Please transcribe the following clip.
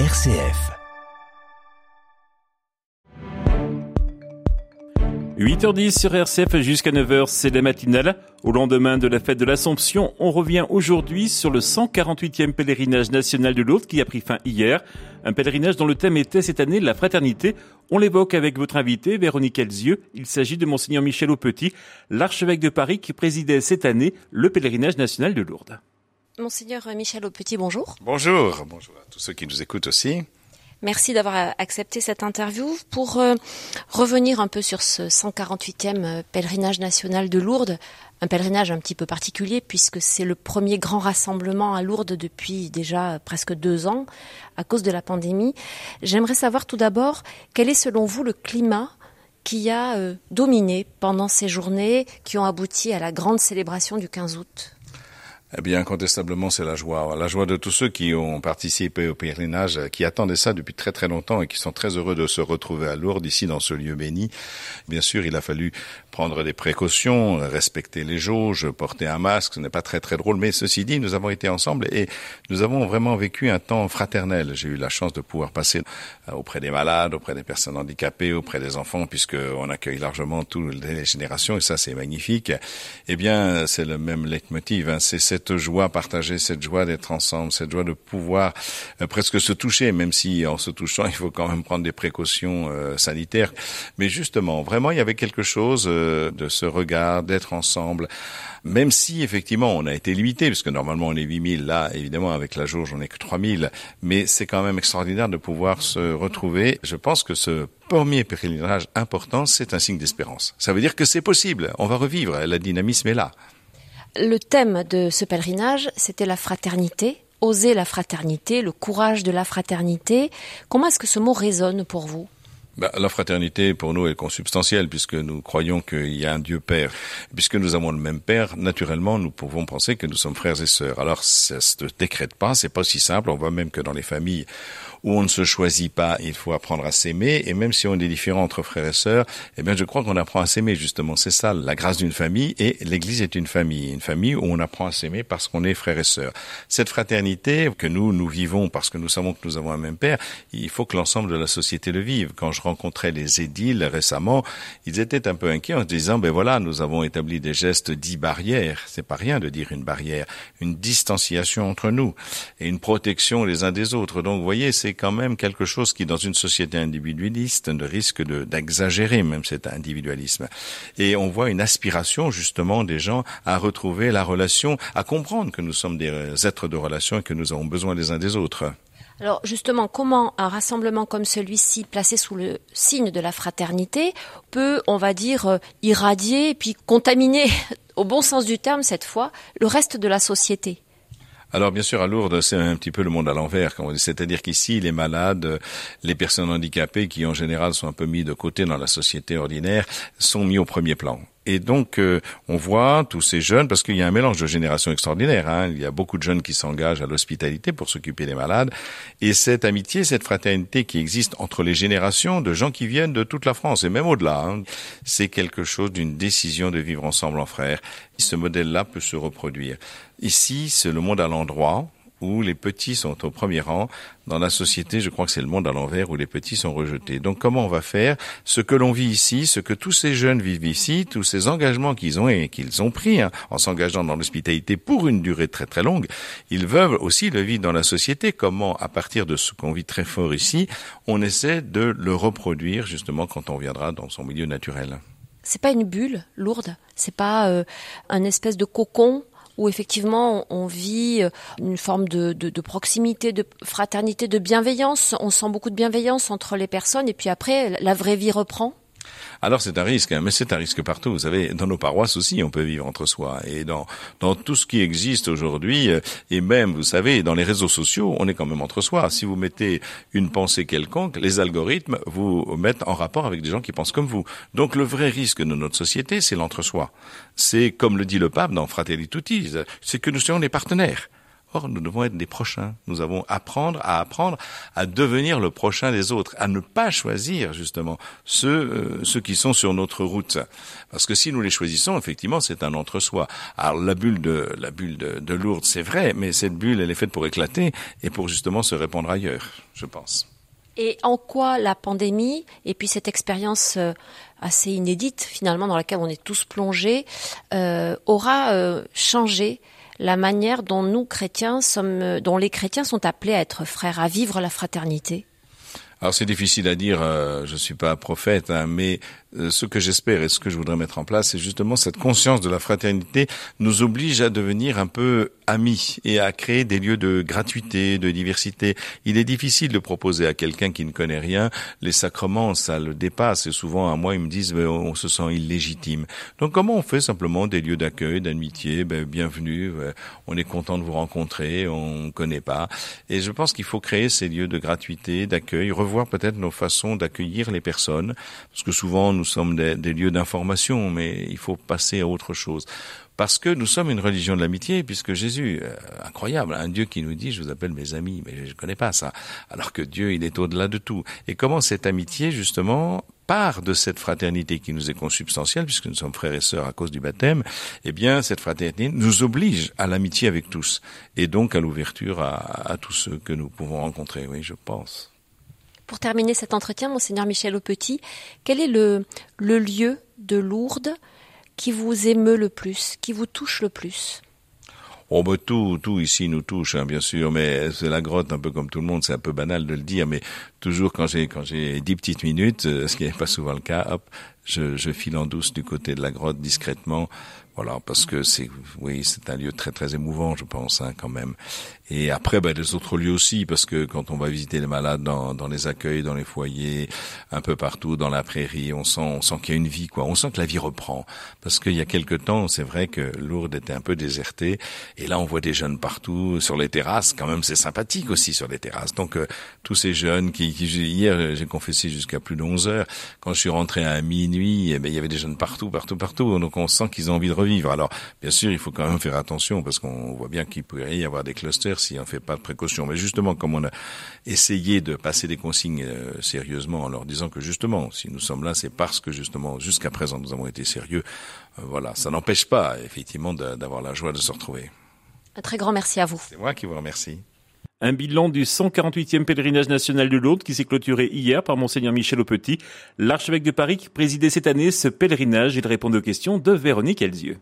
RCF. 8h10 sur RCF jusqu'à 9h, c'est la matinale. Au lendemain de la fête de l'Assomption, on revient aujourd'hui sur le 148e pèlerinage national de Lourdes qui a pris fin hier. Un pèlerinage dont le thème était cette année la fraternité. On l'évoque avec votre invité, Véronique Elzieux. Il s'agit de Monseigneur Michel Aupetit, l'archevêque de Paris qui présidait cette année le pèlerinage national de Lourdes. Monseigneur Michel Aupetit, bonjour. Bonjour, bonjour à tous ceux qui nous écoutent aussi. Merci d'avoir accepté cette interview. Pour euh, revenir un peu sur ce 148e euh, pèlerinage national de Lourdes, un pèlerinage un petit peu particulier puisque c'est le premier grand rassemblement à Lourdes depuis déjà presque deux ans à cause de la pandémie. J'aimerais savoir tout d'abord quel est selon vous le climat qui a euh, dominé pendant ces journées qui ont abouti à la grande célébration du 15 août? Eh bien, incontestablement, c'est la joie. La joie de tous ceux qui ont participé au pèlerinage, qui attendaient ça depuis très très longtemps et qui sont très heureux de se retrouver à Lourdes, ici dans ce lieu béni. Bien sûr, il a fallu prendre des précautions, respecter les jauges, porter un masque. Ce n'est pas très très drôle, mais ceci dit, nous avons été ensemble et nous avons vraiment vécu un temps fraternel. J'ai eu la chance de pouvoir passer euh, auprès des malades, auprès des personnes handicapées, auprès des enfants, puisque on accueille largement toutes les générations et ça, c'est magnifique. Eh bien, c'est le même leitmotiv. Hein. C'est cette joie partagée, cette joie d'être ensemble, cette joie de pouvoir euh, presque se toucher, même si en se touchant, il faut quand même prendre des précautions euh, sanitaires. Mais justement, vraiment, il y avait quelque chose de ce regard, d'être ensemble, même si effectivement on a été limité, puisque normalement on est 8000, là évidemment avec la jauge on n'est que 3000, mais c'est quand même extraordinaire de pouvoir se retrouver. Je pense que ce premier pèlerinage important, c'est un signe d'espérance. Ça veut dire que c'est possible, on va revivre, la dynamisme est là. Le thème de ce pèlerinage, c'était la fraternité, oser la fraternité, le courage de la fraternité. Comment est-ce que ce mot résonne pour vous? Bah, la fraternité, pour nous, est consubstantielle, puisque nous croyons qu'il y a un Dieu Père. Puisque nous avons le même Père, naturellement, nous pouvons penser que nous sommes frères et sœurs. Alors, ça se décrète pas, c'est pas si simple. On voit même que dans les familles où on ne se choisit pas, il faut apprendre à s'aimer. Et même si on est différent entre frères et sœurs, eh bien, je crois qu'on apprend à s'aimer, justement. C'est ça, la grâce d'une famille. Et l'Église est une famille. Une famille où on apprend à s'aimer parce qu'on est frères et sœurs. Cette fraternité que nous, nous vivons parce que nous savons que nous avons un même Père, il faut que l'ensemble de la société le vive. Quand je rencontrais les édiles récemment, ils étaient un peu inquiets en se disant, ben voilà, nous avons établi des gestes dits barrières. C'est pas rien de dire une barrière. Une distanciation entre nous et une protection les uns des autres. Donc, vous voyez, c'est quand même quelque chose qui, dans une société individualiste, ne risque d'exagérer même cet individualisme. Et on voit une aspiration justement des gens à retrouver la relation, à comprendre que nous sommes des êtres de relation et que nous avons besoin les uns des autres. Alors justement, comment un rassemblement comme celui-ci, placé sous le signe de la fraternité, peut, on va dire, euh, irradier et puis contaminer, au bon sens du terme cette fois, le reste de la société? Alors bien sûr, à Lourdes, c'est un petit peu le monde à l'envers. C'est-à-dire qu'ici, les malades, les personnes handicapées, qui en général sont un peu mis de côté dans la société ordinaire, sont mis au premier plan. Et donc, euh, on voit tous ces jeunes, parce qu'il y a un mélange de générations extraordinaire. Hein. Il y a beaucoup de jeunes qui s'engagent à l'hospitalité pour s'occuper des malades. Et cette amitié, cette fraternité qui existe entre les générations de gens qui viennent de toute la France et même au-delà, hein, c'est quelque chose d'une décision de vivre ensemble en frères. Ce modèle-là peut se reproduire. Ici, c'est le monde à l'endroit où les petits sont au premier rang. Dans la société, je crois que c'est le monde à l'envers où les petits sont rejetés. Donc comment on va faire ce que l'on vit ici, ce que tous ces jeunes vivent ici, tous ces engagements qu'ils ont et qu'ils ont pris hein, en s'engageant dans l'hospitalité pour une durée très très longue, ils veulent aussi le vivre dans la société. Comment, à partir de ce qu'on vit très fort ici, on essaie de le reproduire justement quand on viendra dans son milieu naturel? C'est pas une bulle lourde, c'est pas euh, un espèce de cocon où effectivement on vit euh, une forme de, de, proximité, de fraternité, de bienveillance. On sent beaucoup de bienveillance entre les personnes et puis après la vraie vie reprend. Alors c'est un risque, hein, mais c'est un risque partout. Vous savez, dans nos paroisses aussi, on peut vivre entre soi. Et dans, dans tout ce qui existe aujourd'hui, euh, et même, vous savez, dans les réseaux sociaux, on est quand même entre soi. Si vous mettez une pensée quelconque, les algorithmes vous mettent en rapport avec des gens qui pensent comme vous. Donc le vrai risque de notre société, c'est l'entre-soi. C'est, comme le dit le pape dans Fratelli Tutti, c'est que nous soyons des partenaires Nous devons être des prochains. Nous avons apprendre à apprendre à devenir le prochain des autres, à ne pas choisir justement ceux euh, ceux qui sont sur notre route, parce que si nous les choisissons, effectivement, c'est un entre-soi. Alors la bulle de la bulle de, de Lourdes, c'est vrai, mais cette bulle, elle est faite pour éclater et pour justement se répandre ailleurs, je pense. Et en quoi la pandémie et puis cette expérience euh, assez inédite finalement dans laquelle on est tous plongés euh, aura changé la manière dont nous chrétiens sommes, dont les chrétiens sont appelés à être frères, à vivre la fraternité? Alors c'est difficile à dire, euh, je suis pas prophète, hein, mais ce que j'espère et ce que je voudrais mettre en place, c'est justement cette conscience de la fraternité nous oblige à devenir un peu amis et à créer des lieux de gratuité, de diversité. Il est difficile de proposer à quelqu'un qui ne connaît rien les sacrements, ça le dépasse et souvent à moi ils me disent ben, on se sent illégitime. Donc comment on fait simplement des lieux d'accueil, d'amitié, ben, bienvenue, ben, on est content de vous rencontrer, on ne connaît pas et je pense qu'il faut créer ces lieux de gratuité, d'accueil, revoir voir peut-être nos façons d'accueillir les personnes, parce que souvent nous sommes des, des lieux d'information, mais il faut passer à autre chose parce que nous sommes une religion de l'amitié, puisque Jésus, euh, incroyable, un Dieu qui nous dit, je vous appelle mes amis, mais je ne connais pas ça, alors que Dieu, il est au-delà de tout. Et comment cette amitié, justement, part de cette fraternité qui nous est consubstantielle, puisque nous sommes frères et sœurs à cause du baptême, eh bien, cette fraternité nous oblige à l'amitié avec tous, et donc à l'ouverture à, à tous ceux que nous pouvons rencontrer, oui, je pense. Pour terminer cet entretien, monseigneur Michel Aupetit, quel est le, lieu de Lourdes qui vous émeut le plus, qui vous touche le plus? Oh bah tout, tout ici nous touche, hein, bien sûr, mais c'est la grotte, un peu comme tout le monde, c'est un peu banal de le dire, mais toujours quand j'ai quand j'ai dix petites minutes, euh, ce qui n'est pas souvent le cas, hop, je, je file en douce du côté de la grotte discrètement, voilà, parce que c'est, oui, c'est un lieu très très émouvant, je pense, hein, quand même. Et après, ben, des autres lieux aussi, parce que quand on va visiter les malades dans, dans les accueils, dans les foyers, un peu partout, dans la prairie, on sent, on sent qu'il y a une vie, quoi. On sent que la vie reprend. Parce qu'il y a quelque temps, c'est vrai que Lourdes était un peu désertée, et là, on voit des jeunes partout sur les terrasses. Quand même, c'est sympathique aussi sur les terrasses. Donc, euh, tous ces jeunes qui, qui hier, j'ai confessé jusqu'à plus de 11 heures. Quand je suis rentré à minuit, eh ben, il y avait des jeunes partout, partout, partout. Donc, on sent qu'ils ont envie de Alors, bien sûr, il faut quand même faire attention, parce qu'on voit bien qu'il pourrait y avoir des clusters si on fait pas de précaution. Mais justement, comme on a essayé de passer des consignes euh, sérieusement en leur disant que justement, si nous sommes là, c'est parce que justement, jusqu'à présent, nous avons été sérieux. Euh, voilà, ça n'empêche pas effectivement d'avoir la joie de se retrouver. Un très grand merci à vous. C'est moi qui vous remercie. Un bilan du 148e pèlerinage national de Lourdes qui s'est clôturé hier par monseigneur Michel Aupetit, l'archevêque de Paris qui présidait cette année ce pèlerinage. Il répond aux questions de Véronique Elzieux.